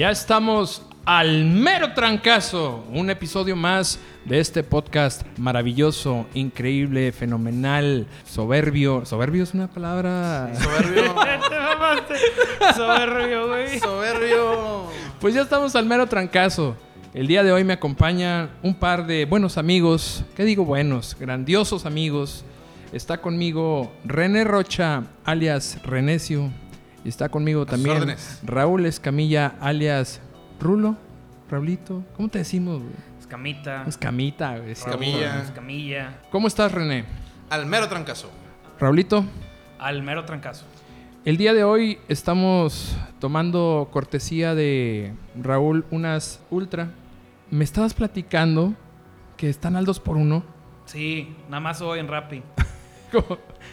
Ya estamos al mero trancazo. Un episodio más de este podcast maravilloso, increíble, fenomenal, soberbio. ¿Soberbio es una palabra? Soberbio. Soberbio, güey. Soberbio. Pues ya estamos al mero trancazo. El día de hoy me acompañan un par de buenos amigos. ¿Qué digo buenos? Grandiosos amigos. Está conmigo René Rocha, alias Renecio. Y está conmigo también órdenes. Raúl Escamilla, alias Rulo. Raulito, ¿cómo te decimos? güey? Escamita. Escamita, güey. Escamilla. Escamilla. ¿Cómo estás, René? Al mero trancazo. Raulito, Al mero trancazo. el día de hoy estamos tomando cortesía de Raúl unas ultra. Me estabas platicando que están al 2 por 1 Sí, nada más hoy en Rappi.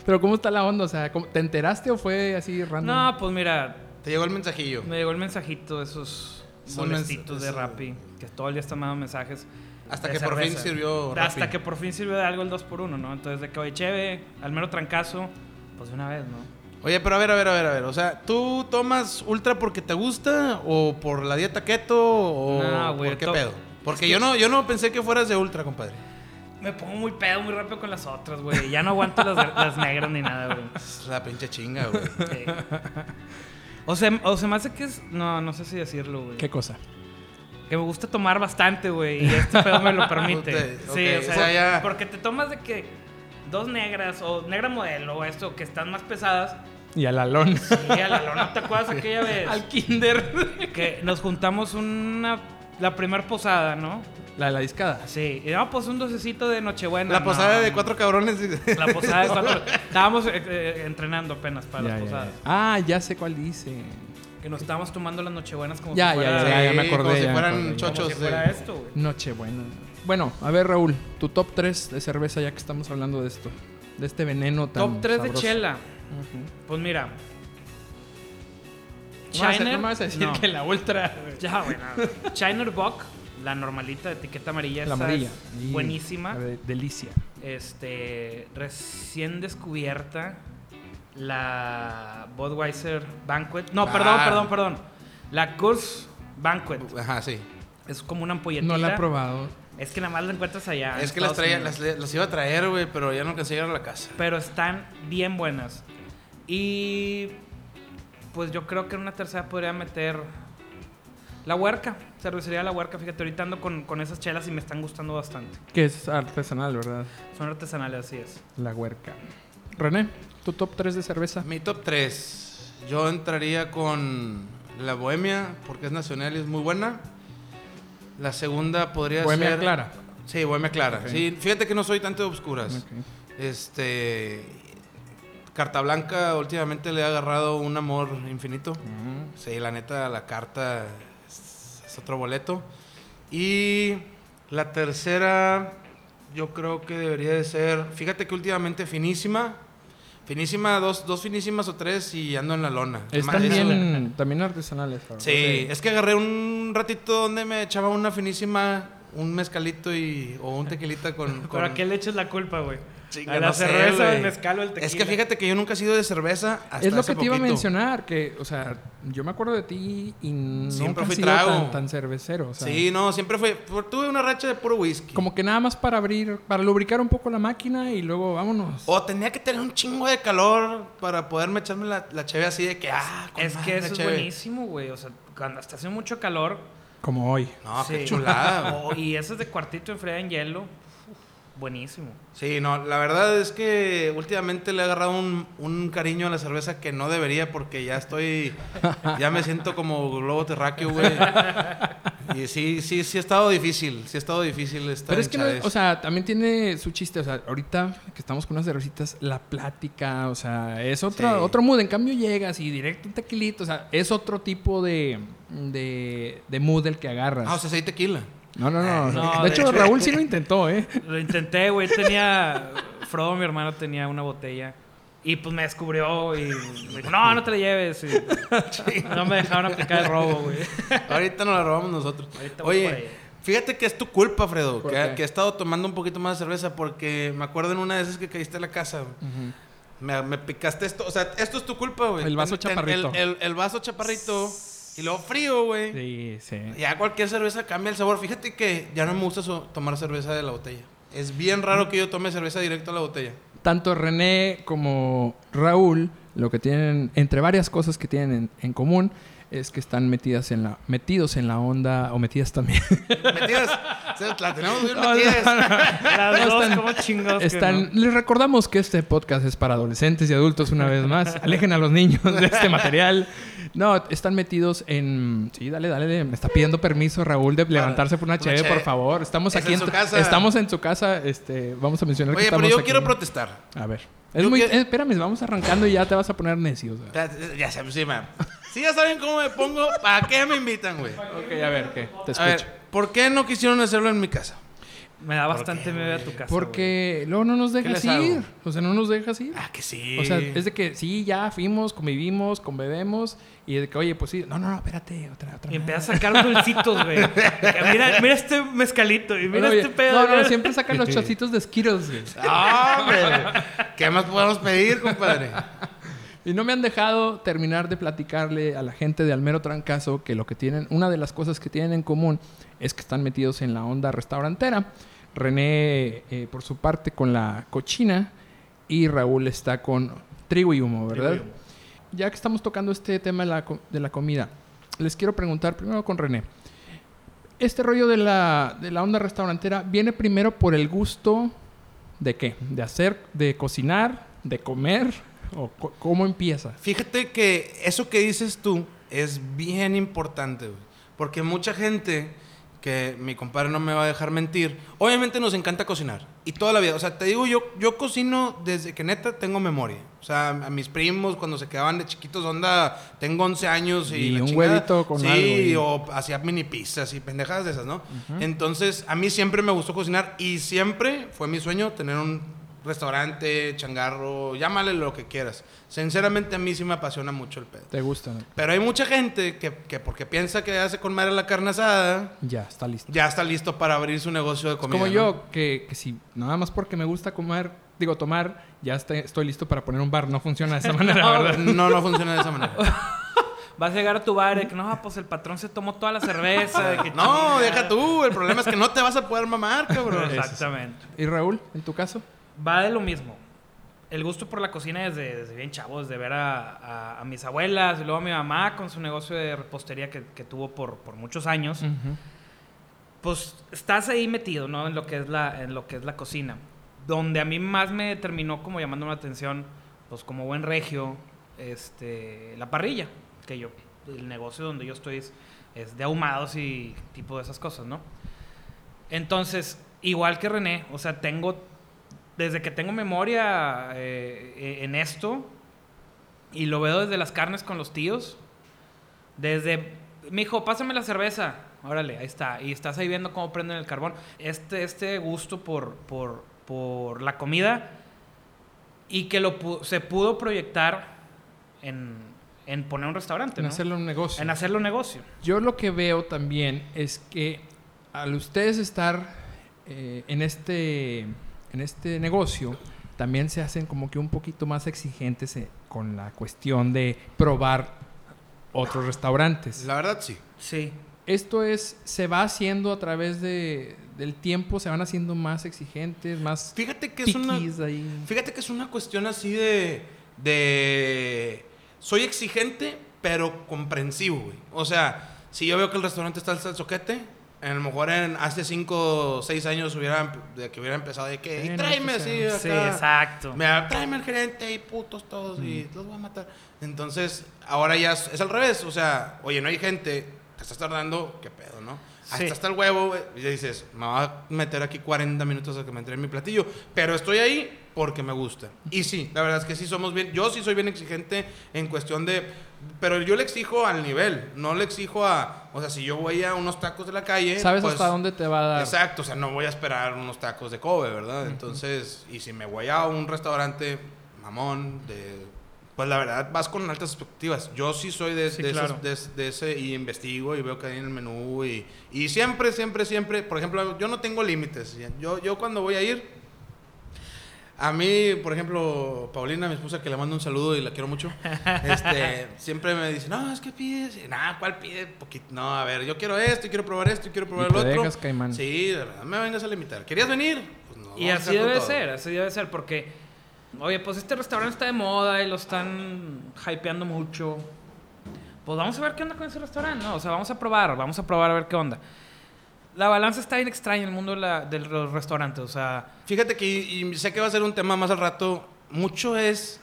Pero ¿cómo está la onda? O sea, ¿cómo- ¿te enteraste o fue así random? No, pues mira, Te llegó el mensajillo. me llegó el mensajito de esos Son molestitos de. Rappi. Que todo el día están mandando mensajes. Hasta que por fin cerveza. sirvió Hasta Rappi. que por fin sirvió de algo el 2x1, ¿no? Entonces, de que, oye, cheve, al mero trancazo, pues de una vez, ¿no? Oye, pero a ver, a ver, a ver, a ver. O sea, ¿tú tomas ultra porque te gusta o por la dieta keto o No, güey, por qué pedo? Porque es que- yo no, yo no pensé que fueras de ultra, compadre. Me pongo muy pedo muy rápido con las otras, güey. Ya no aguanto las, las negras ni nada, güey. Es la pinche chinga, güey. Sí. O sea, o se me hace que es. No, no sé si decirlo, güey. ¿Qué cosa? Que me gusta tomar bastante, güey. Y este pedo me lo permite. Ok, sí, ok, o sea, o sea, ya- porque te tomas de que dos negras o negra modelo o esto que están más pesadas. Y al alón. Y a la lona, ¿te acuerdas aquella vez? al kinder. Que nos juntamos una. La primer posada, ¿no? La de la discada. Sí. Y no, pues un docecito de Nochebuena. La no, posada de cuatro cabrones. La posada de cuatro. Estábamos eh, eh, entrenando apenas para Ya, las ya, posadas. ya. Ah, ya sé cuál dice. Que nos estábamos tomando las Nochebuenas como Ya, si ya, fuera, ya, ya me acordé, Como si fueran acordé. como chochos. si fuera de- esto, güey. Nochebuena. Bueno, a ver, Raúl, tu top 3 de cerveza ya que estamos hablando de esto. De este veneno tan Top 3 de chela. Pues mira. No me vas a- Shiner. no me vas a decir no. que la ultra... Ya, bueno. Shiner Bock, la normalita de etiqueta amarilla. La amarilla. es buenísima. la de- delicia. Este, recién descubierta la Budweiser Banquet. No, Ah. perdón, perdón, perdón. La Kurs Banquet. Ajá, sí. Es como una ampolletita. No la he probado. Es que nada más la encuentras allá. es que las traía, las iba a traer, güey, pero ya no alcancé a llegar a la casa. Pero están bien buenas. Y pues yo creo que en una tercera podría meter la huerca. Cervecería La Huerca. Fíjate, ahorita ando con, con esas chelas y me están gustando bastante. Que es artesanal, ¿verdad? Son artesanales, así es. La huerca. René, tu top 3 de cerveza. Mi top 3. Yo entraría con la Bohemia, porque es nacional y es muy buena. La segunda podría Bohemia ser. Clara. Sí, Bohemia Clara. Sí, fíjate que no soy tanto de obscuras. Este. Carta Blanca últimamente le ha agarrado un amor infinito. Sí, la neta, la carta es, es otro boleto. Y la tercera, yo creo que debería de ser. Fíjate que últimamente finísima. Finísima, dos, dos finísimas o tres y ando en la lona. Están Eso- bien, también artesanales. Sí, es que agarré un ratito donde me echaba una finísima, un mezcalito y, o un tequilita con. con- ¿Pero a qué le echas la culpa, güey? Chinga, a la no cerveza, el mezcal o el tequila. Es que fíjate que yo nunca he sido de cerveza hasta Es lo hace que te iba a mencionar, que, o sea, yo me acuerdo de ti y nunca Siempre fui sido trago. tan, tan cervecero. O sea, Sí, no, siempre fue. Tuve una racha de puro whisky. Como que nada más para abrir, para lubricar un poco la máquina y luego vámonos. O tenía que tener un chingo de calor para poderme echarme la, la cheve así de que, ah, Es que eso es cheve. buenísimo, güey. O sea, cuando está haciendo mucho calor. Como hoy. No, qué chulada. güey. Oh, y esas de cuartito enfriada en hielo. Buenísimo. Sí, no, la verdad es que últimamente le he agarrado un, un cariño a la cerveza que no debería porque ya estoy, ya me siento como globo terráqueo, güey. Y sí, sí, sí ha estado difícil, sí ha estado difícil esta Pero es que, no- o sea, también tiene su chiste. O sea, ahorita que estamos con unas cervecitas, la plática, o sea, es otra, Sí. otro mood. En cambio, llegas y directo un tequilito, o sea, es otro tipo de, de, de mood el que agarras. Ah, o sea, sí hay tequila. No, no, no. No, de, de hecho, hecho- Raúl sí lo intentó, ¿eh? Lo intenté, güey. Tenía. Frodo, mi hermano, tenía una botella. Y pues me descubrió y me dijo, no, no te la lleves. Y no me dejaron aplicar el robo, güey. Ahorita nos la robamos nosotros. Ahorita. Oye, fíjate que es tu culpa, Fredo, ¿Por que, que he estado tomando un poquito más de cerveza porque me acuerdo en una de esas que caíste a la casa. Me, me picaste esto. O sea, esto es tu culpa, güey. El vaso Ten- ten- chaparrito. El, el- el vaso chaparrito Y luego frío, güey. Sí, sí. Ya cualquier cerveza cambia el sabor. Fíjate que ya no me gusta so- tomar cerveza de la botella. Es bien raro que yo tome cerveza directo a la botella. Tanto René como Raúl, lo que tienen, entre varias cosas que tienen en, en común, es que están metidas en la, metidos en la onda, o metidas también. ¿Metidas? O sea, la tenemos bien No, no, metidas. Las No, dos, están- como chingados. que Están, no? Les recordamos que este podcast es para adolescentes y adultos una vez más. Alejen a los niños de este material. No, están metidos en... Sí, dale, dale. Me está pidiendo permiso Raúl de levantarse por una una cheve, por favor. Estamos Es aquí en su casa. Estamos en su casa. Este, vamos a mencionar que Oye, estamos pero yo aquí. quiero protestar. A ver. Es muy... quiero- eh, espérame, vamos arrancando y ya te vas a poner necio. o sea. Ya, ya sé, sí, ma. Si ya saben cómo me pongo, ¿para qué me invitan, güey? Ok, a ver, ¿qué? Te A ver, escucho. ¿por qué no quisieron hacerlo en mi casa? Me da bastante miedo a tu casa. Porque luego no nos dejas les hago? ir. O sea, no nos dejas ir. Ah, que sí. O sea, es de que sí, ya fuimos, convivimos, conbebemos. Y de que, oye, pues sí. No, no, no, espérate. Otra, otra. Y más. empieza a sacar dulcitos, güey. Mira, mira este mezcalito y mira Oye, este pedo. No, no, mira. siempre sacan los chocitos de Skittles, güey. ¡Ah, hombre! ¿Qué más podemos pedir, compadre? Y no me han dejado terminar de platicarle a la gente de Almero Trancazo que lo que tienen, una de las cosas que tienen en común es que están metidos en la onda restaurantera. René, eh, por su parte, con la cochina y Raúl está con trigo y humo, ¿verdad? Trigo y humo. Ya que estamos tocando este tema de la, de la comida, les quiero preguntar primero con René. Este rollo de la, de la onda restaurantera viene primero por el gusto de qué? De hacer, de cocinar, de comer, o cómo empieza. Fíjate que eso que dices tú es bien importante, güey. Porque mucha gente, que mi compadre no me va a dejar mentir, obviamente nos encanta cocinar. Y toda la vida. O sea, te digo, yo, yo cocino desde que neta tengo memoria. O sea, a mis primos cuando se quedaban de chiquitos, onda, tengo 11 años y... Y la un chingada. huevito con sí, algo y- o hacía mini pizzas y pendejadas de esas, ¿no? Entonces, a mí siempre me gustó cocinar y siempre fue mi sueño tener un restaurante, changarro, llámale lo que quieras. Sinceramente, a mí sí me apasiona mucho el pedo. ¿Te gusta? no? Pero hay mucha gente que, que porque piensa que hace con madre la carne asada, Ya, está listo. ya está listo para abrir su negocio de Es comida. como ¿no? yo, que, que si nada más porque me gusta comer, digo, tomar, ya está- estoy listo para poner un bar. No funciona de esa manera, ¿verdad? No, no funciona de esa manera. Vas a llegar a tu bar y que no, pues el patrón se tomó toda la cerveza. de que No, chingada. deja tú. El problema es que no te vas a poder mamar, cabrón. Exactamente. ¿Y Raúl, en tu caso? Va de lo mismo. El gusto por la cocina desde, desde bien chavos, de ver a, a- a mis abuelas y luego a mi mamá con su negocio de repostería que, que tuvo por, por muchos años. Pues estás ahí metido, ¿no? En lo que es la, en lo que es la cocina. Donde a mí más me terminó como llamando la atención, pues como buen regio, este, la parrilla. Que yo, el negocio donde yo estoy es, es de ahumados y tipo de esas cosas, ¿no? Entonces, igual que René, o sea, tengo, desde que tengo memoria eh, eh, en esto, y lo veo desde las carnes con los tíos, desde, mi hijo, pásame la cerveza, órale, ahí está, y estás ahí viendo cómo prenden el carbón. Este, este gusto por, por, por la comida y que lo se pudo proyectar en, en poner un restaurante, En ¿no? hacerlo un negocio. En hacerlo negocio. Yo lo que veo también es que al ustedes estar eh, en, este, en este negocio, también se hacen como que un poquito más exigentes eh, con la cuestión de probar otros restaurantes. La verdad, sí. Sí. Esto es, se va haciendo a través de, del tiempo, se van haciendo más exigentes, más Fíjate que es una... ahí. Fíjate que es una cuestión así de. de. Soy exigente, pero comprensivo, güey. O sea, si yo veo que el restaurante está al soquete, a lo mejor en hace 5 o 6 años hubiera, de que hubiera empezado de que. Sí, "Y no, tráeme así, sí. acá. Sí, exacto. Mira, tráeme al gerente y putos todos y los voy a matar. Entonces, ahora ya es, es al revés. O sea, oye, no hay gente, te estás tardando, qué pedo, ¿no? Hasta Sí. está el huevo, y dices, me va a meter aquí 40 minutos a que me entre mi platillo. Pero estoy ahí porque me gusta. Y sí, la verdad es que sí somos bien. Yo sí soy bien exigente en cuestión de. Pero yo le exijo al nivel, no le exijo a. O sea, si yo voy a unos tacos de la calle. ¿Sabes pues, hasta dónde te va a dar? Exacto, o sea, no voy a esperar unos tacos de Kobe, ¿verdad? Entonces, y si me voy a un restaurante mamón, de, pues la verdad vas con altas expectativas. Yo sí soy de, Sí, de esos- claro. de- de ese y investigo y veo que hay en el menú y, y siempre, siempre, siempre, por ejemplo, yo no tengo límites. Yo, yo cuando voy a ir, A mí, por ejemplo, Paulina, mi esposa, que le mando un saludo y la quiero mucho, este, siempre me dice, no, es que pides. Nah, ¿cuál pide? Poquito. No, a ver, yo quiero esto, y quiero probar esto, y quiero probar Y el te otro. dejas, Caimán. Sí, de verdad, me vengas a limitar. ¿Querías venir? Pues no, Y así debe todo. ser, así debe ser, porque, oye, pues este restaurante está de moda y lo están hypeando mucho. Pues vamos a ver qué onda con ese restaurante, ¿no? O sea, vamos a probar, vamos a probar a ver qué onda. La balanza está bien extraña en el mundo de, la- de los restaurantes, o sea, Fíjate que, y sé que va a ser un tema más al rato, mucho es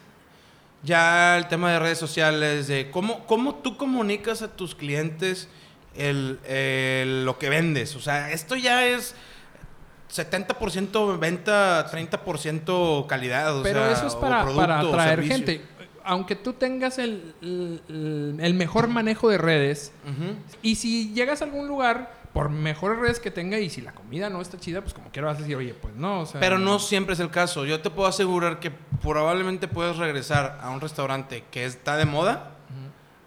ya el tema de redes sociales, de cómo, cómo tú comunicas a tus clientes el, el- lo que vendes. O sea, esto ya es 70% venta, 30% calidad. o Pero sea, eso es para, producto, para atraer gente. Aunque tú tengas el, el- el mejor manejo de redes, y si llegas a algún lugar, por mejores redes que tenga, y si la comida no está chida, pues como quiera vas a decir, oye, pues no, o sea... Pero no siempre es el caso. Yo te puedo asegurar que probablemente puedes regresar a un restaurante que está de moda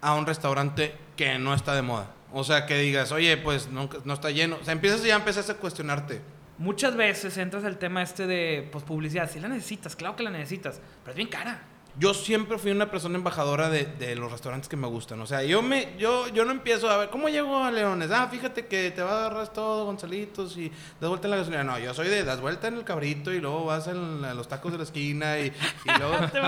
a un restaurante que no está de moda. O sea, que digas, oye, pues no, no está lleno. O sea, empiezas ya empiezas a cuestionarte. muchas veces entras al tema este de pues, publicidad. Si la necesitas, claro que la necesitas, pero es bien cara. Yo siempre fui una persona embajadora de, de los restaurantes que me gustan. O sea, yo me yo, yo no empiezo a ver, ¿cómo llego a Leones? Ah, fíjate que te va a agarrar todo, Gonzalitos, y das vuelta en la gasolina. No, yo soy de das vuelta en el cabrito y luego vas en la- los tacos de la esquina y, y luego... Te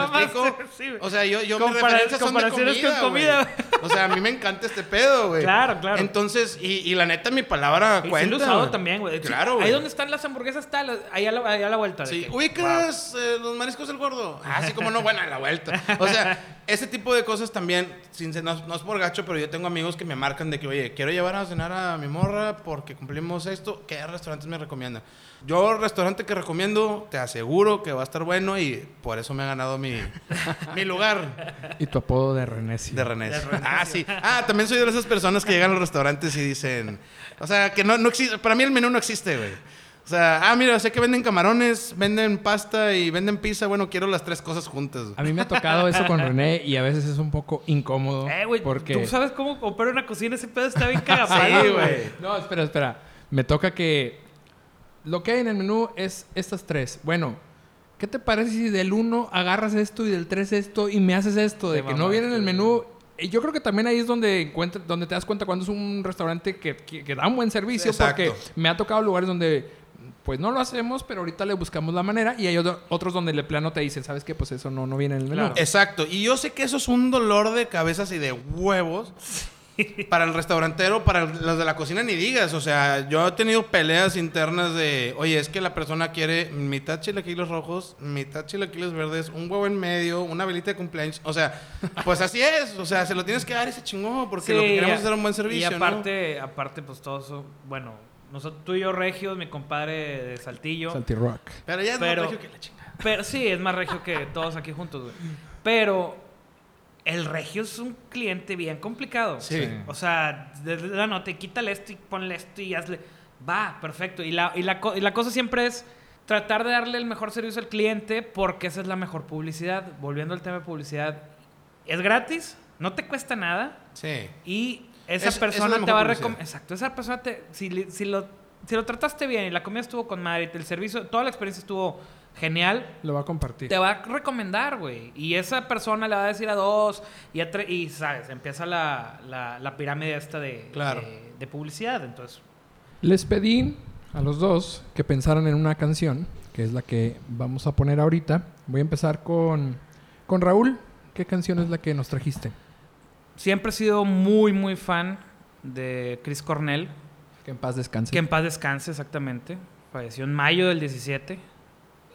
sí. O sea, yo, yo mis Compara- referencias son de comparaciones comida, con comida. O sea, a mí me encanta este pedo, güey. Claro, claro. Entonces, y, y la neta, mi palabra sí cuenta. usado también, güey. Claro, güey. Ahí donde están las hamburguesas está, la- ahí a la, ahí a la vuelta. Sí, que, ubicas eh, los mariscos del gordo. Ah, sí, como no, bueno, a la vuelta. O sea, ese tipo de cosas también, sin, no, no es por gacho, pero yo tengo amigos que me marcan de que, oye, quiero llevar a cenar a mi morra porque cumplimos esto. ¿Qué restaurantes me recomiendan? Yo, el restaurante que recomiendo, te aseguro que va a estar bueno y por eso me ha ganado mi, mi lugar Y tu apodo de Renecio. de René. De René. Ah, sí. Ah, también soy de esas personas que llegan a los restaurantes y dicen, o sea, que no, no existe, para mí el menú no existe, güey. O sea, ah, mira, sé que venden camarones, venden pasta y venden pizza. Bueno, quiero las tres cosas juntas. güey. A mí me ha tocado eso con René y a veces es un poco incómodo. Eh, güey, porque... ¿tú sabes cómo opera una cocina? Ese pedo está bien cagapalo, Sí, güey. No, espera, espera. Me toca que lo que hay en el menú es estas tres. Bueno, ¿qué te parece si del 1 agarras esto y del 3 esto y me haces esto? De que no viene en el menú. Y Yo creo que también ahí es donde encuentra, donde te das cuenta cuando es un restaurante que, que- que da un buen servicio. Exacto. Porque me ha tocado lugares donde pues no lo hacemos, pero ahorita le buscamos la manera. Y hay otro- otros donde le plano te dicen, ¿sabes qué? Pues eso no, no viene en el menú. Claro. Exacto. Y yo sé que eso es un dolor de cabezas y de huevos para el restaurantero, para los de la cocina ni digas. O sea, yo he tenido peleas internas de, oye, es que la persona quiere mitad chilaquiles rojos, mitad chilaquiles verdes, un huevo en medio, una velita de cumpleaños. O sea, pues así es. O sea, se lo tienes que dar ese chingón porque lo que queremos es dar un buen servicio. Y ¿no? aparte, aparte, pues todo eso, bueno, nosotros, tú y yo regios, mi compadre de Saltillo. Saltirock. Pero ya es pero- más regio que la chingada. Pero sí, es más regio que todos aquí juntos, güey. Pero el regio es un cliente bien complicado. Sí. O sea, desde la nota, quítale esto y ponle esto y hazle. Va, perfecto. Y la, y, la, y la cosa siempre es tratar de darle el mejor servicio al cliente porque esa es la mejor publicidad. Volviendo al tema de publicidad, es gratis, no te cuesta nada Sí. y esa Es- esa es persona te va a recomendar. Exacto, esa persona te. Si, si lo, si lo trataste bien y la comida estuvo con madre, el servicio, toda la experiencia estuvo genial, Lo va a compartir. te va a recomendar, güey. Y esa persona le va a decir a dos y, a tre- y sabes, empieza la, la, la pirámide esta de, Claro. de, de publicidad. Entonces, Les pedí a los dos que pensaran en una canción, que es la que vamos a poner ahorita. Voy a empezar con, con Raúl. ¿Qué canción es la que nos trajiste? siempre he sido muy, muy fan de Chris Cornell. Que en paz descanse. Que en paz descanse, exactamente. Falleció en mayo del 17.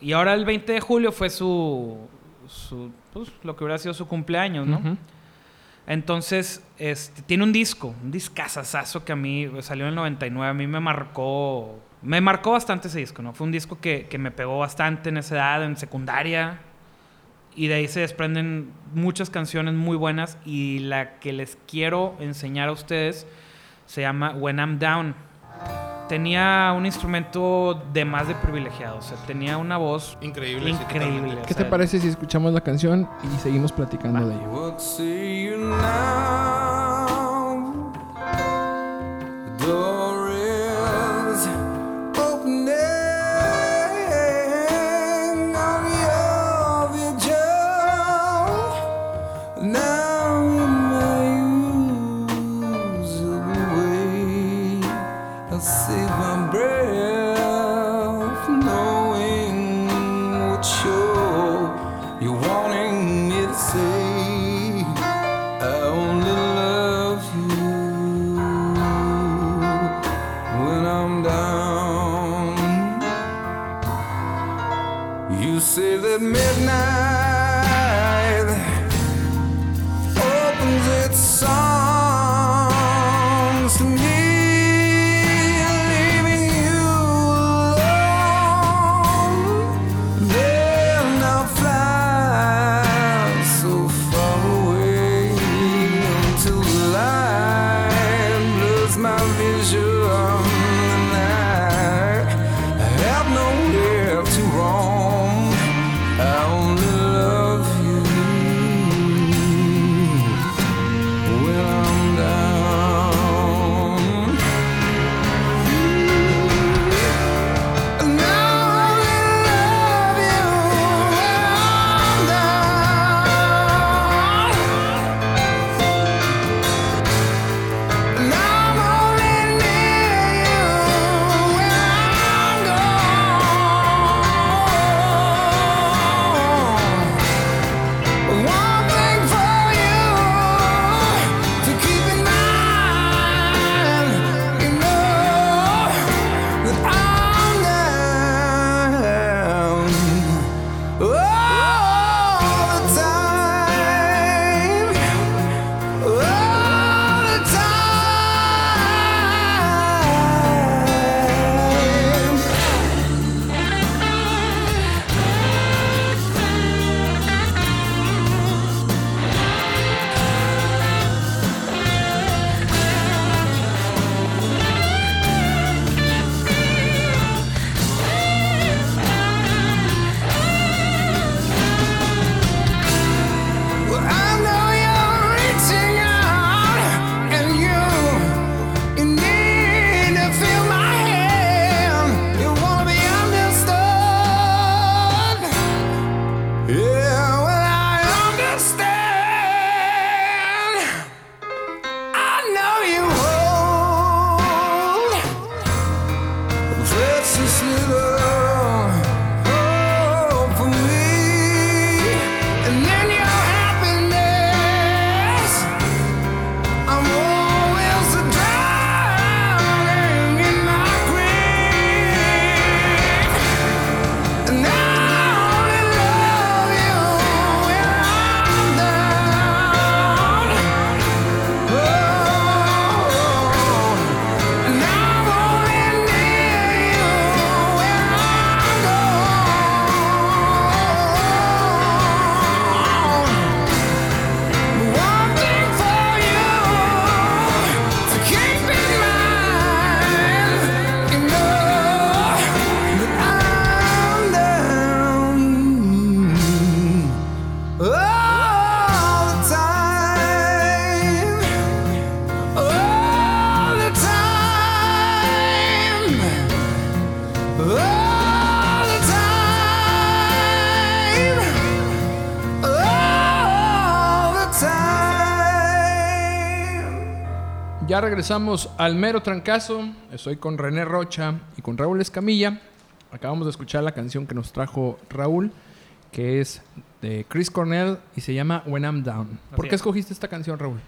Y ahora el 20 de julio fue su, su pues, lo que hubiera sido su cumpleaños, ¿no? Entonces, este, tiene un disco, un discazazazo que a mí salió en el 99, a mí me marcó, me marcó bastante ese disco, ¿no? Fue un disco que, que me pegó bastante en esa edad, en secundaria, y de ahí se desprenden muchas canciones muy buenas, y la que les quiero enseñar a ustedes se llama When I'm Down. Tenía un instrumento de más de privilegiado, o sea, tenía una voz Increíble. sí, increíble. o ¿Qué te parece si escuchamos la canción y seguimos platicando de ella? Ya regresamos al mero trancazo. Estoy con René Rocha y con Raúl Escamilla. Acabamos de escuchar la canción que nos trajo Raúl, que es de Chris Cornell y se llama When I'm Down. ¿Por Así qué es. escogiste esta canción, Raúl?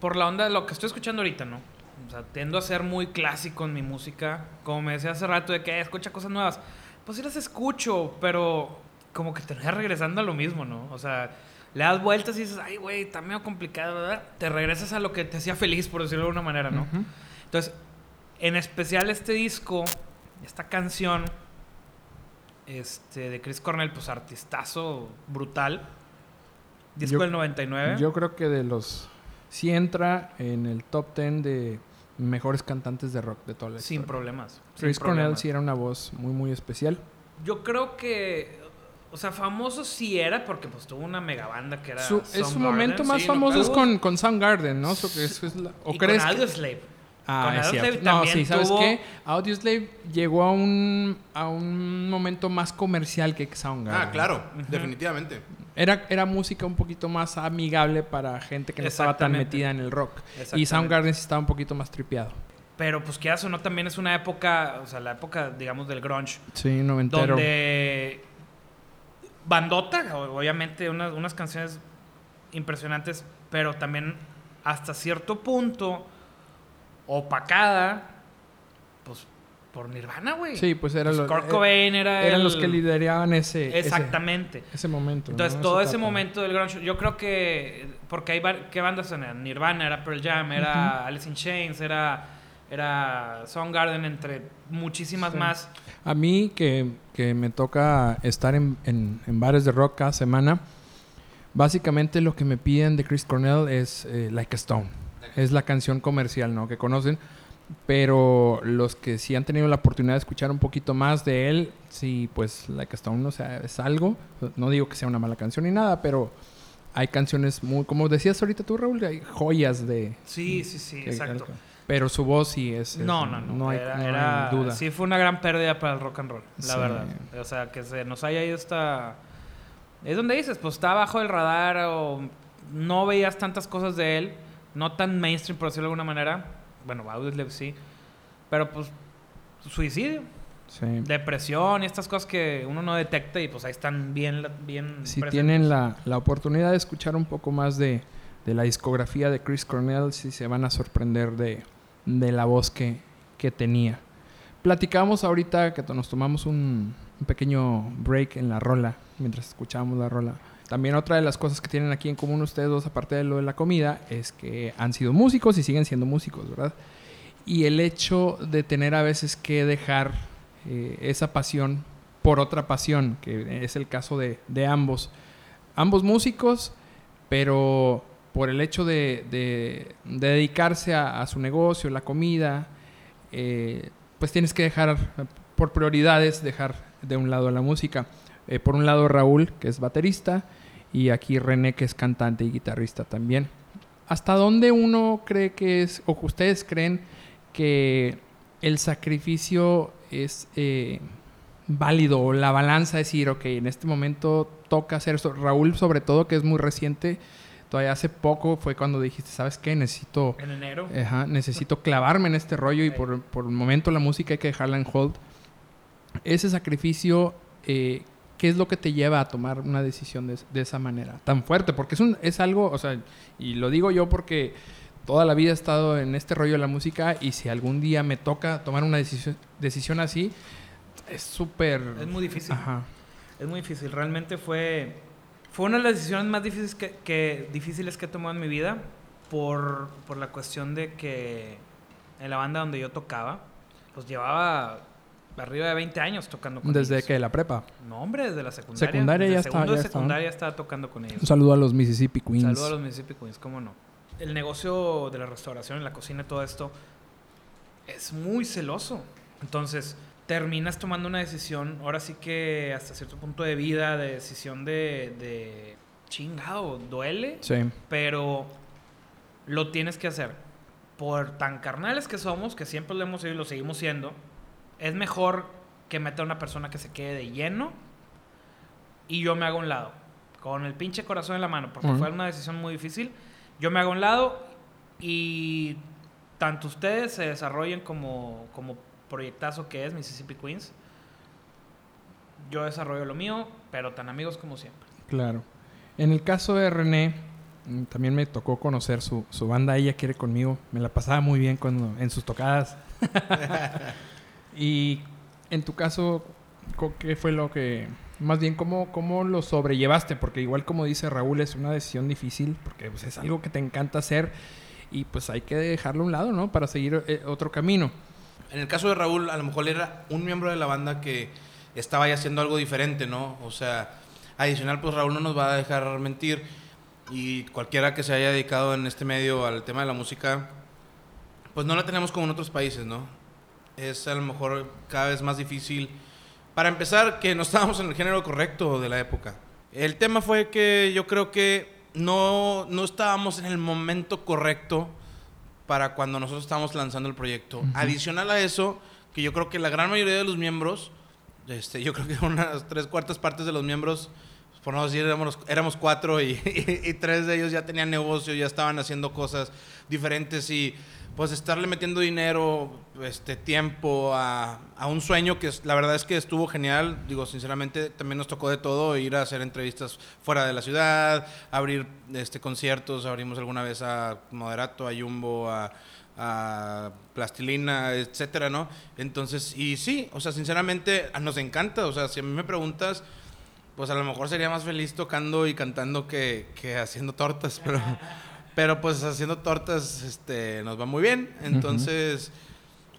Por la onda de lo que estoy escuchando ahorita, ¿no? O sea, tiendo a ser muy clásico en mi música. Como me decía hace rato de que "Eh, escucha cosas nuevas. Pues sí las escucho, pero como que terminas regresando a lo mismo, ¿no? O sea, le das vueltas y dices, ay, güey, está medio complicado, ¿verdad? Te regresas a lo que te hacía feliz, por decirlo de alguna manera, ¿no? Entonces, en especial este disco, esta canción este, de Chris Cornell, pues artistazo brutal. Disco Yo- del 99. Yo creo que de los... Sí entra en el top 10 de mejores cantantes de rock de toda la sin historia. problemas. Chris Cornell sí era una voz muy, muy especial. Yo creo que, o sea, famoso sí era porque pues tuvo una mega banda que era Su- es su momento más sí, no, famoso es con, con Soundgarden, ¿no? So que eso es la- ¿O y crees con que- Audioslave. Ah, Con es Audioslave cierto. No, también sí, ¿sabes tuvo- qué? Audioslave llegó a un, a un momento más comercial que Soundgarden. Ah, claro, definitivamente. Era, era música un poquito más amigable para gente que no estaba tan metida en el rock. Y. Soundgarden sí estaba un poquito más tripeado. Pero pues quieras o no, también es una época, o sea, la época, digamos, del grunge. Sí, noventero. Donde bandota, obviamente unas, unas canciones impresionantes, pero también hasta cierto punto opacada, pues por Nirvana, güey. Sí, pues era Pues lo- Kurt eh, Cobain era eran el- los que lideraban ese, Exactamente. ese, momento. Entonces, todo ese momento del grunge, yo creo que porque hay qué bandas eran, Nirvana, era Pearl Jam, era Alice in Chains, era era Soundgarden entre muchísimas Sí. más. A mí que, que me toca estar en, en- en bares de rock cada semana, básicamente lo que me piden de Chris Cornell es eh, Like a Stone. Es la canción comercial, ¿no? Que conocen. Pero los que sí han tenido la oportunidad de escuchar un poquito más de él, sí, pues Like a Stone, o sea, es algo. No digo que sea una mala canción ni nada, pero hay canciones muy, como decías ahorita tú, Raúl, hay joyas de... Sí, sí, sí, exacto. Pero su voz sí es... es- No, no, no. No hay, era, no hay era- duda. Sí, fue una gran pérdida para el rock and roll, la Sí. verdad. O sea, que se nos haya ido esta. Es donde dices, pues está bajo el radar o no veías tantas cosas de él, no tan mainstream, por decirlo de alguna manera. Bueno, Audioslave sí. Pero pues, suicidio, Sí. depresión y estas cosas que uno no detecta y pues ahí están bien. bien Si presentes. tienen la, la oportunidad de escuchar un poco más de, de la discografía de Chris Cornell, sí se van a sorprender de, de la voz que, que tenía. Platicábamos ahorita que nos tomamos un, un pequeño break en la rola, mientras escuchábamos la rola. También otra de las cosas que tienen aquí en común ustedes dos, aparte de lo de la comida, es que han sido músicos y siguen siendo músicos, ¿verdad? Y el hecho de tener a veces que dejar eh, esa pasión por otra pasión, que es el caso de, de ambos. Ambos músicos, pero por el hecho de, de- de dedicarse a, su negocio, la comida, eh, pues tienes que dejar, por prioridades, dejar de un lado la música. Eh, por un lado Raúl, que es baterista, y aquí René, que es cantante y guitarrista también. ¿Hasta dónde uno cree que es, o ustedes creen que el sacrificio es eh, válido o la balanza decir, ok, en este momento toca hacer eso? Raúl, sobre todo, que es muy reciente, todavía hace poco fue cuando dijiste, ¿sabes qué? Necesito, En enero. ajá, necesito clavarme en este rollo y por, por el momento la música hay que dejarla en hold. Ese sacrificio, eh, ¿qué es lo que te lleva a tomar una decisión de, de esa manera tan fuerte? Porque es, un, es algo, o sea, y lo digo yo porque toda la vida he estado en este rollo de la música y si algún día me toca tomar una decisión, decisión así, es súper... Es muy difícil. Ajá. Es muy difícil. Realmente fue, fue una de las decisiones más difíciles que, que- difíciles que he tomado en mi vida por, por la cuestión de que en la banda donde yo tocaba, pues llevaba arriba de 20 años tocando con Desde ellos. que la prepa. No, hombre, desde la secundaria. Secundaria desde ya estaba- segundo de ya secundaria estaba tocando con ellos. Un saludo a los Mississippi Queens. Saludos a los Mississippi Queens, cómo no. El negocio de la restauración, la cocina, todo esto es muy celoso. Entonces, terminas tomando una decisión, ahora sí que hasta cierto punto de vida, de decisión de, de chingado, duele, Sí. pero lo tienes que hacer. Por tan carnales que somos, que siempre lo hemos sido y lo seguimos siendo, es mejor que meta a una persona que se quede de lleno y yo me hago a un lado, con el pinche corazón en la mano, porque Ujú. fue una decisión muy difícil. Yo me hago a un lado y tanto ustedes se desarrollen como, como proyectazo que es Mississippi Queens. Yo desarrollo lo mío, pero tan amigos como siempre. Claro. En el caso de René, mm, también me tocó conocer su, su banda Ella Quiere Conmigo. Me la pasaba muy bien cuando, en sus tocadas. y en tu caso, ¿qué fue lo que... Más bien, ¿cómo, ¿cómo lo sobrellevaste? Porque igual como dice Raúl, es una decisión difícil, porque pues, es algo que te encanta hacer y pues hay que dejarlo a un lado, ¿no? Para seguir eh, otro camino. En el caso de Raúl, a lo mejor era un miembro de la banda que estaba ya haciendo algo diferente, ¿no? O sea, adicional, pues Raúl no nos va a dejar mentir. Y cualquiera que se haya dedicado en este medio al tema de la música, pues no la tenemos como en otros países, ¿no? Es a lo mejor cada vez más difícil. Para empezar, que no estábamos en el género correcto de la época. El tema fue que yo creo que no, no estábamos en el momento correcto para cuando nosotros estábamos lanzando el proyecto. Adicional a eso, que yo creo que la gran mayoría de los miembros, este, yo creo que unas tres cuartas partes de los miembros, por no decir, éramos, cuatro y, tres de ellos ya tenían negocio, ya estaban haciendo cosas diferentes y pues estarle metiendo dinero, este tiempo a, a un sueño que la verdad es que estuvo genial. Digo, sinceramente, también nos tocó de todo, ir a hacer entrevistas fuera de la ciudad, abrir este conciertos, abrimos alguna vez a Moderato, a Jumbo, a, a plastilina, etcétera, ¿no? Entonces, y sí, o sea, sinceramente nos encanta, o sea, si a mí me preguntas, pues a lo mejor sería más feliz tocando y cantando que, que haciendo tortas, pero, pero pues haciendo tortas este, nos va muy bien, entonces...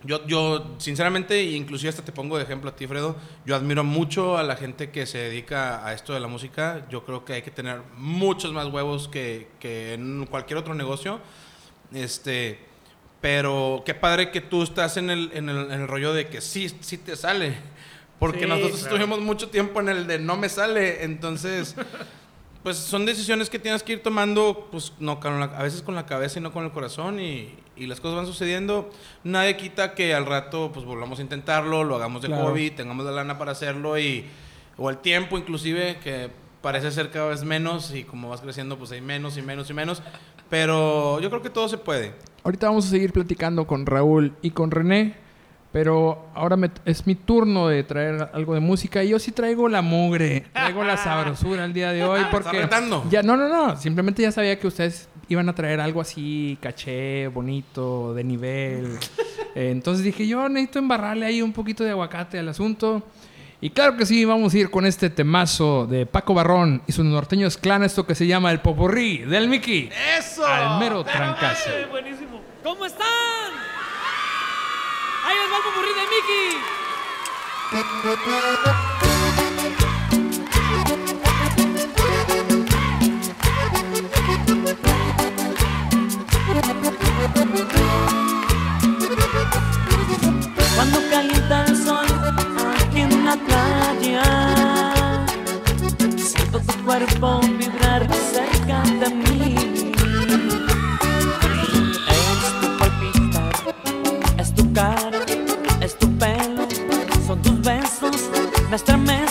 Yo, yo, sinceramente, inclusive hasta te pongo de ejemplo a ti, Fredo, yo admiro mucho a la gente que se dedica a esto de la música. Yo creo que hay que tener muchos más huevos que, que en cualquier otro negocio. Este, pero qué padre que tú estás en el, en el, en el rollo de que sí, sí te sale. Porque Sí, nosotros claro. estuvimos mucho tiempo en el de no me sale. Entonces, pues son decisiones que tienes que ir tomando, pues no, a veces con la cabeza y no con el corazón. Y, y las cosas van sucediendo. Nadie quita que al rato, pues volvamos a intentarlo, lo hagamos de Claro. hobby, tengamos la lana para hacerlo y. O el tiempo, inclusive, que parece ser cada vez menos. Y como vas creciendo, pues hay menos y menos y menos. Pero yo creo que todo se puede. Ahorita vamos a seguir platicando con Raúl y con René, pero ahora me- es mi turno de traer algo de música y yo sí traigo la mugre, traigo la sabrosura el día de hoy ¿Estás porque ya no no no, simplemente ya sabía que ustedes iban a traer algo así caché, bonito, de nivel. Eh, entonces dije, yo necesito embarrarle ahí un poquito de aguacate al asunto. Y claro que sí, vamos a ir con este temazo de Paco Barrón y sus norteños clan, esto que se llama el popurrí del Mickey. ¡Eso! Al mero trancazo. Buenísimo. ¿Cómo están? Ahí les va el popurrí de Mickey. Cuando calienta el sol aquí en la playa, siento tu cuerpo vibrar cerca de mí. Besos, me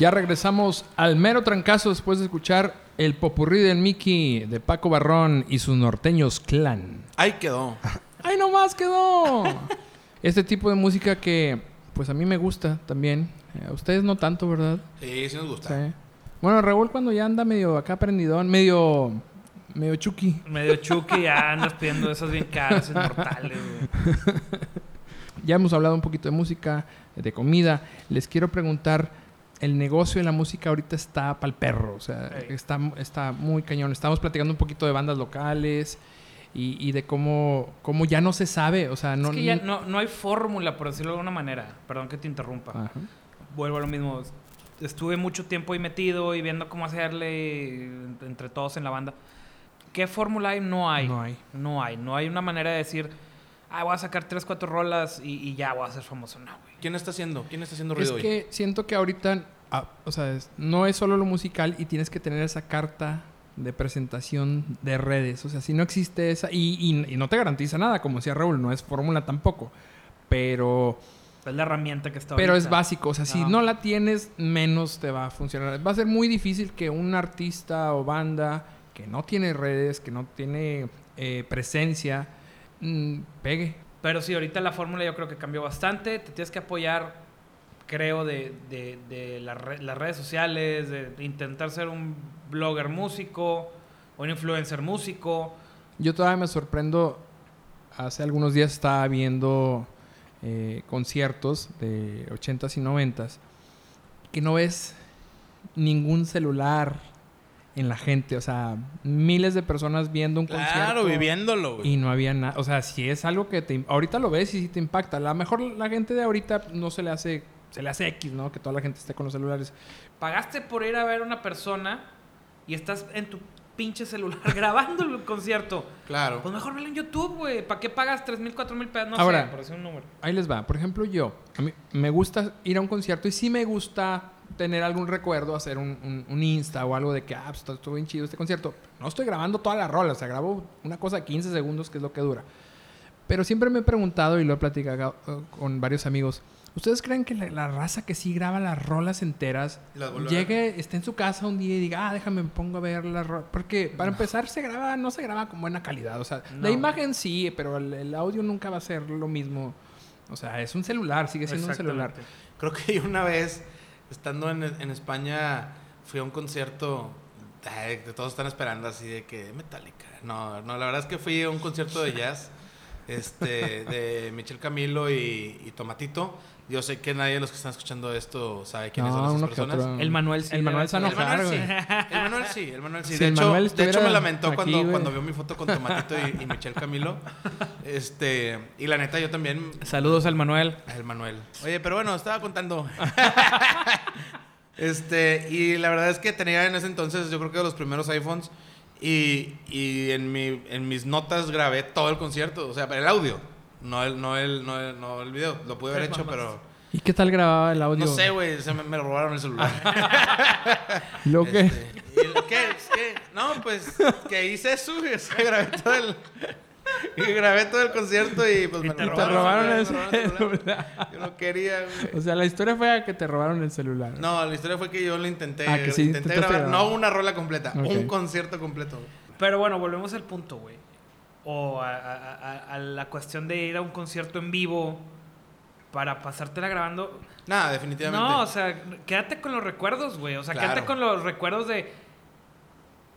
Ya regresamos al mero trancazo después de escuchar el popurrí del Mickey de Paco Barrón y sus norteños clan. Ahí quedó. ¡Ay, no más quedó! este tipo de música que, pues a mí me gusta también. Eh, A ustedes no tanto, ¿verdad? Sí, sí nos gusta. Sí. Bueno, Raúl cuando ya anda medio acá prendidón, medio... Medio chucky. Medio chuki, ya andas pidiendo esas bien caras, inmortales, güey. Ya hemos hablado un poquito de música, de comida. Les quiero preguntar, el negocio de la música ahorita está para el perro, o sea, está, está muy cañón. Estamos platicando un poquito de bandas locales y, y de cómo, cómo ya no se sabe, o sea, no... es que ya ni- no, no hay fórmula, por decirlo de alguna manera. Perdón que te interrumpa. Ajá. Vuelvo a lo mismo. Estuve mucho tiempo ahí metido y viendo cómo hacerle entre todos en la banda. ¿Qué fórmula hay? No hay. No hay. No hay. No hay una manera de decir, ah, voy a sacar tres, cuatro rolas y, y ya voy a ser famoso. No, güey. ¿Quién está haciendo? ¿Quién está haciendo Es ruido hoy? que siento que ahorita, ah, o sea, es- no es solo lo musical y tienes que tener esa carta de presentación de redes. O sea, si no existe esa, y, y- y no te garantiza nada, como decía Raúl, no es fórmula tampoco. Pero, Es la herramienta que está pero es ahorita. básico. O sea, si No. no la tienes, menos te va a funcionar. Va a ser muy difícil que un artista o banda que no tiene redes, que no tiene eh, presencia, mm, pegue. Pero sí, ahorita la fórmula yo creo que cambió bastante. Te tienes que apoyar, creo, de, de- de la re- las redes sociales, de, de intentar ser un blogger músico, o un influencer músico. Yo todavía me sorprendo. Hace algunos días estaba viendo eh, conciertos de 80s y 90s que no ves ningún celular en la gente. O sea, miles de personas viendo un Claro, concierto. viviéndolo, güey. Y no había nada. O sea, si es algo que te. Ahorita lo ves y sí te impacta. A lo mejor la gente de ahorita no se le hace. Se le hace X, ¿no? Que toda la gente esté con los celulares. Pagaste por ir a ver a una persona y estás en tu pinche celular grabando el concierto. Claro. Pues mejor velo en YouTube, güey. ¿Para qué pagas 3 mil, 4 mil pesos? No Ahora- sé, por decir un número. Ahí les va. Por ejemplo, yo, a mí me gusta ir a un concierto y sí me gusta tener algún recuerdo, hacer un, un- un Insta o algo de que, ah, pues, estuvo- bien chido este concierto. No estoy grabando toda la rola, o sea, grabo una cosa de 15 segundos, que es lo que dura. Pero siempre me he preguntado y lo he platicado con varios amigos. ¿Ustedes creen que la, la raza que sí graba las rolas enteras llegue, esté en su casa un día y diga, ah, déjame, me pongo a ver la rola? Porque para empezar se graba, no se graba con buena calidad. O sea, No. la imagen sí, pero el, el audio nunca va a ser lo mismo. O sea, es un celular, sigue siendo un celular. Creo que yo una vez, estando en, en España, fui a un concierto. que todos están esperando así de que Metallica. No, no, la verdad es que fui a un concierto de jazz este, de Michel Camilo y, y Tomatito. Yo sé que nadie de los que están escuchando esto sabe quiénes No, son esas personas. otro. El Manuel sí El Manuel se El Manuel sí. El Manuel sí, el Manuel sí. Si de, el hecho, Manuel de hecho, me lamentó aquí, cuando, güey. cuando vio mi foto con Tomatito y, y Michel Camilo. Este, y la neta, yo también Saludos al Manuel. el Manuel. Oye, pero bueno, estaba contando. este, y la verdad es que tenía en ese entonces, yo creo que los primeros iPhones. Y, y en, mi, en mis notas grabé todo el concierto, o sea, el audio. No el, no el, no el, no el video. Lo pude haber hecho, pero. ¿Y qué tal grababa el audio? No sé, güey. Se me, me robaron el celular. Lo que... Este, ¿y el- ¿Qué? ¿Qué? No, pues que hice eso. O sea, grabé todo el. y grabé todo el concierto y pues Y me te lo robaron robaron el celular. celular. Yo no quería, güey. O sea, la historia fue que te robaron el celular. No, la historia fue que yo lo intenté. Ah, que sí, intenté intentaste grabar, grabar. no una rola completa, un concierto completo. Pero bueno, volvemos al punto, güey. O a, a- a- a la cuestión de ir a un concierto en vivo para pasártela grabando. Nada, definitivamente. No, o sea, quédate con los recuerdos, güey. O sea, Claro. quédate con los recuerdos de.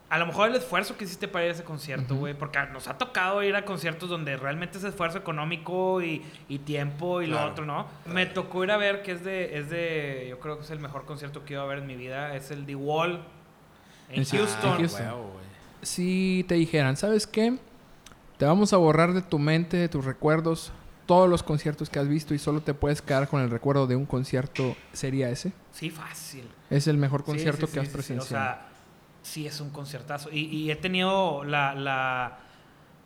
A lo mejor el esfuerzo que hiciste para ir a ese concierto, güey. Porque nos ha tocado ir a conciertos donde realmente es esfuerzo económico y, y tiempo y Claro. lo otro, ¿no? Me tocó ir a ver que es de, es de. Yo creo que es el mejor concierto que iba a ver en mi vida. Es el The Wall en En Houston. Houston. Güey. Si te dijeran, ¿sabes qué? Te vamos a borrar de tu mente, de tus recuerdos, todos los conciertos que has visto y solo te puedes quedar con el recuerdo de un concierto, ¿sería ese? Sí, fácil. Es el mejor Sí, concierto sí, que sí, has sí, sí. presenciado. O sea, sí es un conciertazo. Y, y he tenido la, la,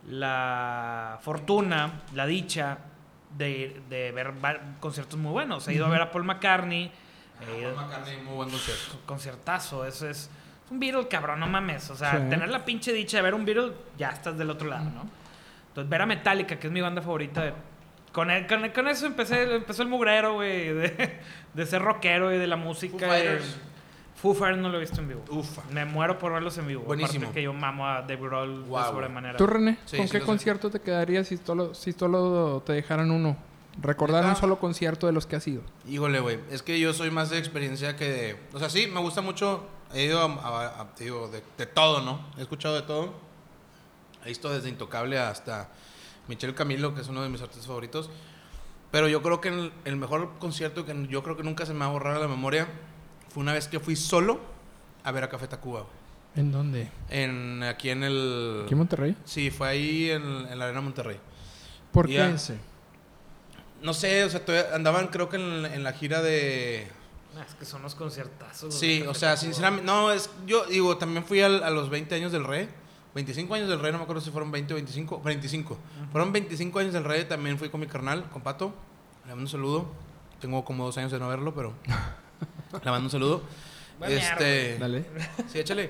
la fortuna, la dicha de, de ver conciertos muy buenos. He ido a ver a Paul McCartney. he ido- Paul McCartney, muy buen concierto. conciertazo. Eso es, es un Beatle, cabrón, no mames. O sea, Sí. tener la pinche dicha de ver un Beatle, ya estás del otro lado, ¿no? Entonces, ver a Metallica, que es mi banda favorita. de- con, el- con, con eso empecé, empezó el mugrero, güey, de, de ser rockero y de la música. Foo y- Fighters. Foo Fighters no lo he visto en vivo. Ufa. Me muero por verlos en vivo. Buenísimo. Aparte que yo mamo a Dave Grohl Guau, de sobremanera. ¿Tú, René? Sí, ¿Con sí qué sé. concierto te quedarías si solo, si solo te dejaran uno? Recordar un solo concierto de los que has ido. Híjole, güey. Es que yo soy más de experiencia que de. O sea, sí, me gusta mucho. He ido a. a- a- te digo, de, de todo, ¿no? He escuchado de todo. He visto desde Intocable hasta Michel Camilo, que es uno de mis artistas favoritos. Pero yo creo que el, el mejor concierto que yo creo que nunca se me va a borrar de la memoria fue una vez que fui solo a ver a Café Tacuba. ¿En dónde? En, aquí en el. ¿Aquí en Monterrey? Sí, fue ahí en, en la Arena Monterrey. ¿Por qué ese? No sé, o sea, todavía andaban creo que en, en la gira de. Es que son los conciertazos. los Sí, o sea, Tacuba. sinceramente, no, es, yo digo, también fui al- a los 20 años del Rey, 25 años del Rey, no me acuerdo si fueron 20 o 25, 25. Fueron 25 años del Rey, también fui con mi carnal, con Pato, le mando un saludo, tengo como dos años de no verlo, pero le mando un saludo. Este, Dale. sí, échale.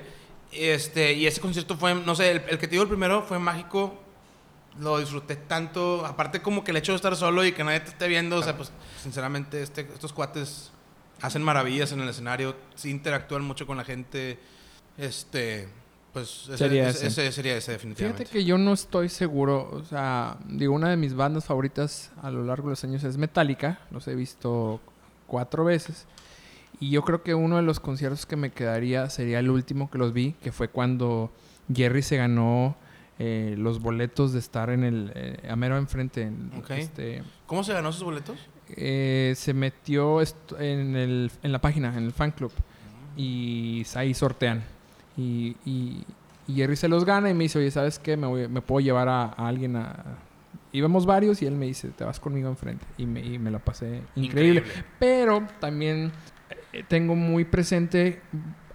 Este, y ese concierto fue, no sé, el, el que te digo el primero fue mágico, lo disfruté tanto, aparte como que el hecho de estar solo y que nadie te esté viendo, o sea, pues sinceramente este, estos cuates hacen maravillas en el escenario, sí interactúan mucho con la gente, este, pues ese Sería ese- ese. sería ese definitivamente. Fíjate que yo no estoy seguro, o sea, digo, una de mis bandas favoritas a lo largo de los años es Metallica, los he visto cuatro veces, y yo creo que uno de los conciertos que me quedaría sería el último que los vi, que fue cuando Jerry se ganó eh, los boletos de estar en el, eh, a mero enfrente, en, este, ¿Cómo se ganó esos boletos? eh, se metió en, el, en la página, en el fan club. Y ahí sortean. Y, y, y Jerry se los gana y me dice, oye, ¿sabes qué? Me, voy- me puedo llevar a, a alguien a... Íbamos varios y él me dice, te vas conmigo enfrente. Y me, y me la pasé increíble. Pero también eh, tengo muy presente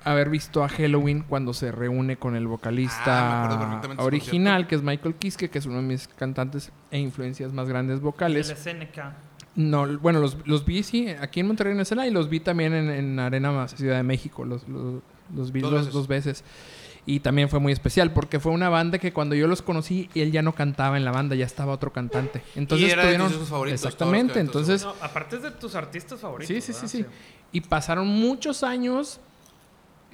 haber visto a Halloween cuando se reúne con el Ah, vocalista ese original, que es Michael Kiske, que es uno de mis cantantes e influencias más grandes vocales. El SNK. No, bueno, los, los vi, sí, aquí en Monterrey en escena y los vi también en, en Arena Más, Ciudad de México. Los, los, los vi Dos dos, veces. dos veces. Y también fue muy especial porque fue una banda que cuando yo los conocí, él ya no cantaba en la banda, ya estaba otro cantante. Entonces Y era de tus favoritos, Exactamente, entonces... No, aparte es de tus artistas favoritos. Sí, sí, sí. Y pasaron muchos años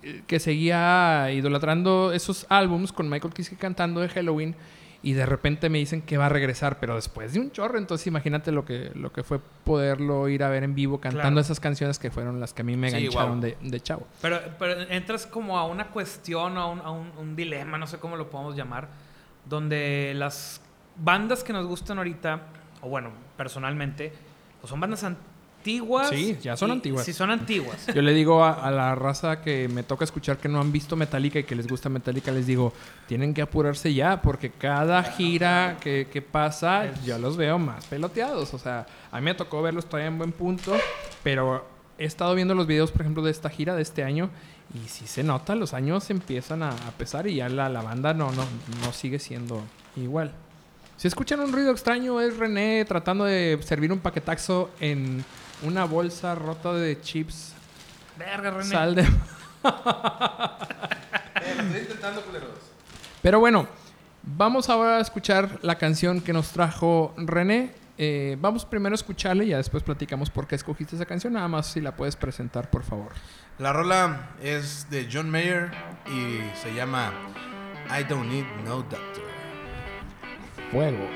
eh, que seguía idolatrando esos álbums con Michael Kiske cantando de Halloween y de repente me dicen que va a regresar, pero después de un chorro, entonces imagínate lo que, lo que fue poderlo ir a ver en vivo cantando Claro. esas canciones que fueron las que a mí me Sí, engancharon de, de chavo. Pero, pero entras como a una cuestión, a, un, a un- un dilema, no sé cómo lo podemos llamar, donde las bandas que nos gustan ahorita, o bueno, personalmente, pues son bandas antiguas. Sí, ya son y- antiguas. Sí, son antiguas. Yo le digo a, a la raza que me toca escuchar que no han visto Metallica y que les gusta Metallica, les digo, tienen que apurarse ya, porque cada gira que, que pasa, yo los veo más peloteados. O sea, a mí me tocó verlos todavía en buen punto, pero he estado viendo los videos, por ejemplo, de esta gira de este año, y sí se nota, los años empiezan a, a pesar y ya la, la banda no, no, no sigue siendo igual. Si escuchan un ruido extraño, es René tratando de servir un paquetaxo en una bolsa rota de chips Verga, René. Sal de... estoy intentando, culeros. Pero bueno, vamos ahora a escuchar la canción que nos trajo René. Eh, vamos primero a escucharla y ya después platicamos por qué escogiste esa canción. Nada más si la puedes presentar, por favor. La rola es de John Mayer y se llama I Don't Need No Doctor. Fuego.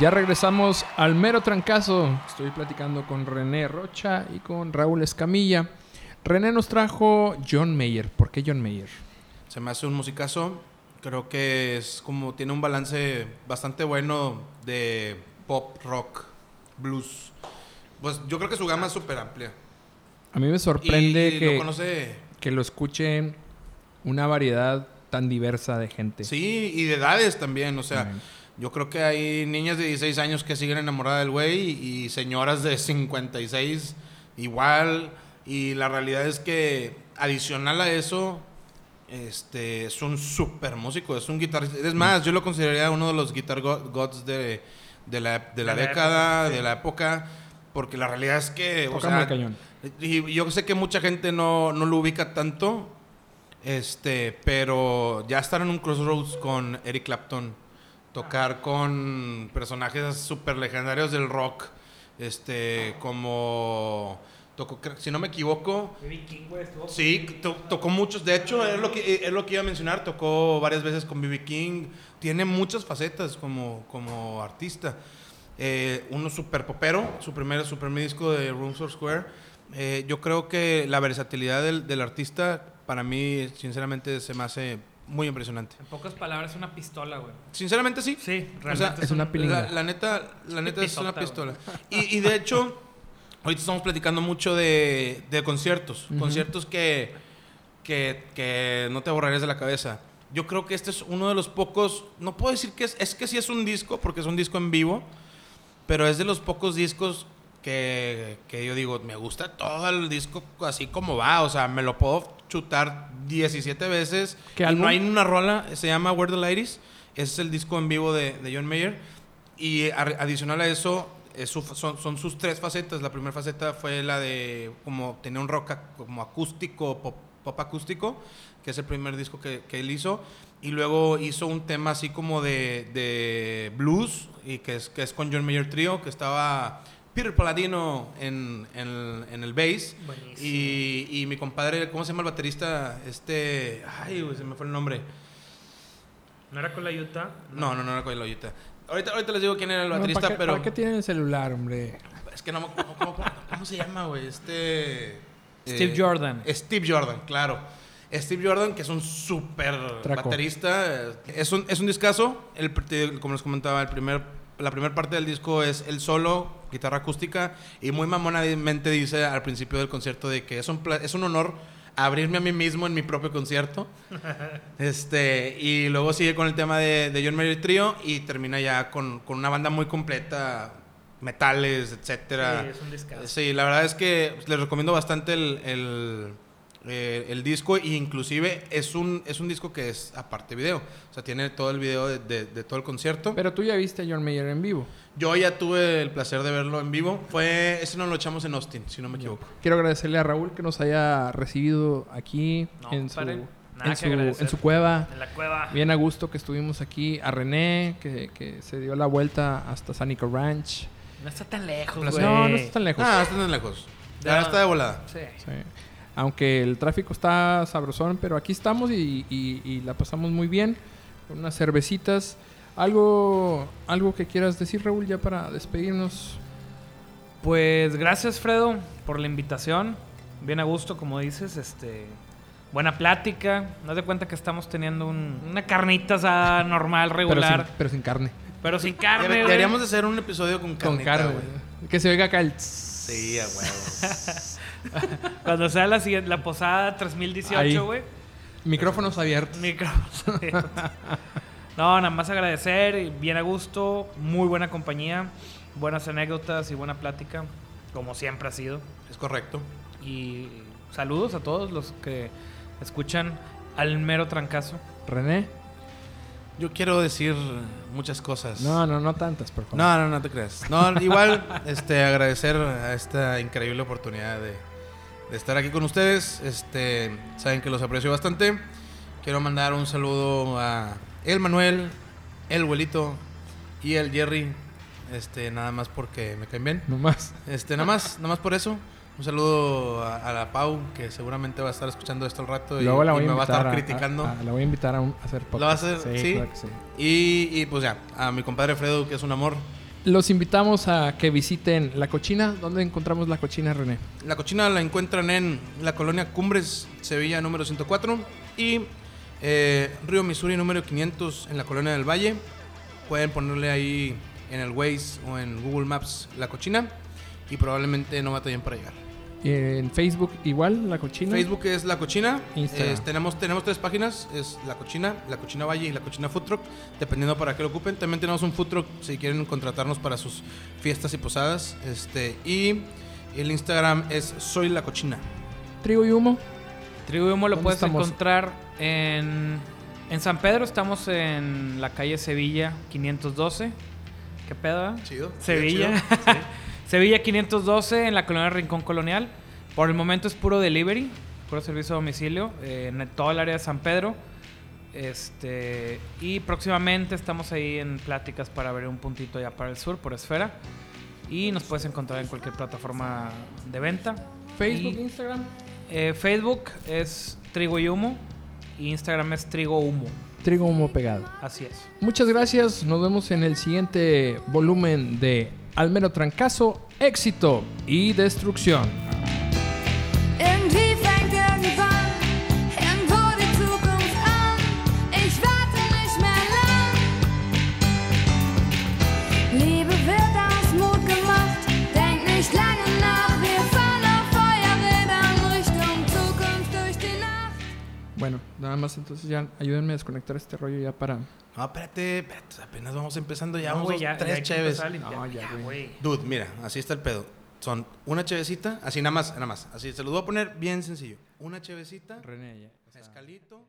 Ya regresamos al mero trancazo. Estoy platicando con René Rocha y con Raúl Escamilla. René nos trajo John Mayer. ¿Por qué John Mayer? Se me hace un musicazo. Creo que es como tiene un balance bastante bueno de pop, rock, blues. Pues yo creo que su gama es súper amplia. A mí me sorprende y, que, lo conoce. que lo escuchen una variedad tan diversa de gente. Sí, y de edades también. O sea. Yo creo que hay niñas de 16 años que siguen enamoradas del güey y señoras de 56 igual. Y la realidad es que adicional a eso, este, es un súper músico, es un guitarrista. Es más, yo lo consideraría uno de los guitar go- gods de, de la, de la De la década, época, sí. de la época. Porque la realidad es que, o sea, cañón. y yo sé que mucha gente no, no lo ubica tanto, este, pero ya estar en un crossroads con Eric Clapton, tocar con personajes súper legendarios del rock, este, como, tocó, si no me equivoco, sí, to- tocó muchos, de hecho, es lo, que, es lo que iba a mencionar, tocó varias veces con B.B. King, tiene muchas facetas como, como artista. Eh, uno super popero, su primer, su primer disco de Rooms for Square. Eh, yo creo que la versatilidad del, del artista, para mí, sinceramente, se me hace muy impresionante. En pocas palabras, una pistola, güey. Sinceramente, sí. Sí, O realmente. sea, es una pilinga. La, la neta, la neta es una pistola. Y, y de hecho, ahorita estamos platicando mucho de, de conciertos. Ujú. Conciertos que, que, que no te borrarías de la cabeza. Yo creo que este es uno de los pocos, no puedo decir que es, es que sí es un disco, porque es un disco en vivo, pero es de los pocos discos que, que yo digo, me gusta todo el disco así como va, o sea, me lo puedo chutar 17 veces. ¿Qué y álbum? no hay una rola, se llama Where the Ladies, ese es el disco en vivo de, de John Mayer. Y a- adicional a eso, es su- son, son sus tres facetas. La primera faceta fue la de como tener un rock ac- como acústico, pop, pop acústico, que es el primer disco que, que él hizo. Y luego hizo un tema así como de, de blues, y que es, que es con John Mayer Trio, que estaba Peter Paladino en, en, en el bass. Buenísimo. Y, y mi compadre, ¿cómo se llama el baterista? Este. Ay, güey, se me fue el nombre. ¿No era con la Utah? No, no, no era Ollita. Ahorita, ahorita les digo quién era el No, baterista, ¿para qué, pero. ¿Para qué tienen el celular, hombre? Es que no me ¿cómo, cómo, cómo- cómo se llama, güey? Este. Steve eh, Jordan. Steve Jordan, claro. Steve Jordan, que es un súper baterista. Es un, es un discazo. El, como les comentaba, el primer, la primera parte del disco es el solo, guitarra acústica. Y muy mamonamente dice al principio del concierto de que es un, es un honor abrirme a mí mismo en mi propio concierto. este Y luego sigue con el tema de, de John Mayer Trio y termina ya con, con una banda muy completa. Metales, etcétera. Sí, es un. Sí, la verdad es que les recomiendo bastante el, el, eh, el disco e inclusive es un, es un disco que es aparte video. O sea, tiene todo el video de, de- de todo el concierto. Pero tú ya viste a John Mayer en vivo. Yo ya tuve el placer de verlo en vivo. Fue, ese no lo echamos en Austin, si no me equivoco. Quiero agradecerle a Raúl que nos haya recibido aquí No, en, su, en, su, en su cueva. En la cueva. Bien a gusto que estuvimos aquí. A René, que, que se dio la vuelta hasta Sanico Ranch. No está tan lejos, güey. No, no está tan lejos. Ah, está tan lejos. Ya Ya. está de volada. Sí. Sí. Aunque el tráfico está sabrosón, pero aquí estamos y, y- y la pasamos muy bien. Con unas cervecitas. ¿Algo, algo que quieras decir, Raúl, ya para despedirnos? Pues gracias, Fredo, por la invitación. Bien a gusto, como dices. Este, buena plática. No de cuenta que estamos teniendo un- una carnita asada normal, Pero regular. sin, pero sin carne. Pero sin, carne. Deberíamos de hacer un episodio con Con carnita, carne. güey. Que se oiga acá el... Sí, a huevo. Cuando sea la, siguiente, la posada 3018, Ahí. güey. Micrófonos abiertos. Micrófonos abiertos. No, nada más agradecer, bien a gusto, muy buena compañía, buenas anécdotas y buena plática, como siempre ha sido. Es correcto. Y saludos a todos los que escuchan al mero trancazo. René. Yo quiero decir muchas cosas. No, no, no tantas, por favor. No, no, no te creas. No, igual, este, agradecer a esta increíble oportunidad de, de estar aquí con ustedes. Este, saben que los aprecio bastante. Quiero mandar un saludo a el Manuel, el Abuelito y el Jerry. Este, nada más porque me caen bien. No más. Este, nada más, nada más por eso. Un saludo a, a la Pau, que seguramente va a estar escuchando esto al rato y, Luego la y voy a me va a estar criticando. a- a- la voy a invitar a, un- a hacer podcast. ¿La vas a hacer? Sí. claro que sí. Y, y, pues ya, a mi compadre Fredo, que es un amor. los invitamos a que visiten La Cochina. ¿Dónde encontramos La Cochina, René? La cochina la encuentran en la colonia Cumbres, Sevilla número 104 y eh, Río Missouri número 500 en la colonia del Valle. Pueden ponerle ahí en el Waze o en Google Maps la cochina y probablemente no batallen para llegar. En Facebook igual, La Cochina. Facebook es La Cochina. Instagram. Es- tenemos, tenemos tres páginas. Es La Cochina, La Cochina Valle y La Cochina Food Truck. Dependiendo para qué lo ocupen. También tenemos un Food Truck si quieren contratarnos para sus fiestas y posadas. Este, y el Instagram es Soy La Cochina. Trigo y Humo. Trigo y Humo lo ¿Dónde puedes estamos? encontrar en, en San Pedro. Estamos en la calle Sevilla 512. ¿Qué pedo? eh? Chido. Sevilla. Sevilla 512 en la colonia Rincón Colonial. Por el momento es puro delivery, puro servicio a domicilio eh, en todo el área de San Pedro. Este, y próximamente estamos ahí en pláticas para ver un puntito ya para el sur, por Esfera. Y nos puedes encontrar en cualquier plataforma de venta. Facebook, Y, Instagram. eh, Facebook es Trigo y Humo. Y Instagram es Trigo Humo. Trigo Humo pegado. Así es. Muchas gracias. Nos vemos en el siguiente volumen de Almero Trancazo, éxito y destrucción. Bueno, nada más entonces ya ayúdenme a desconectar este rollo ya para... No, espérate, espérate, apenas vamos empezando. Ya No, vamos ya- ya tres que cheves. No, ya, Ya, güey. güey. Dude, mira, así está el pedo. Son una chevecita, así nada más, nada más. Así se los voy a poner bien sencillo. Una chevecita, René, ya. mezcalito.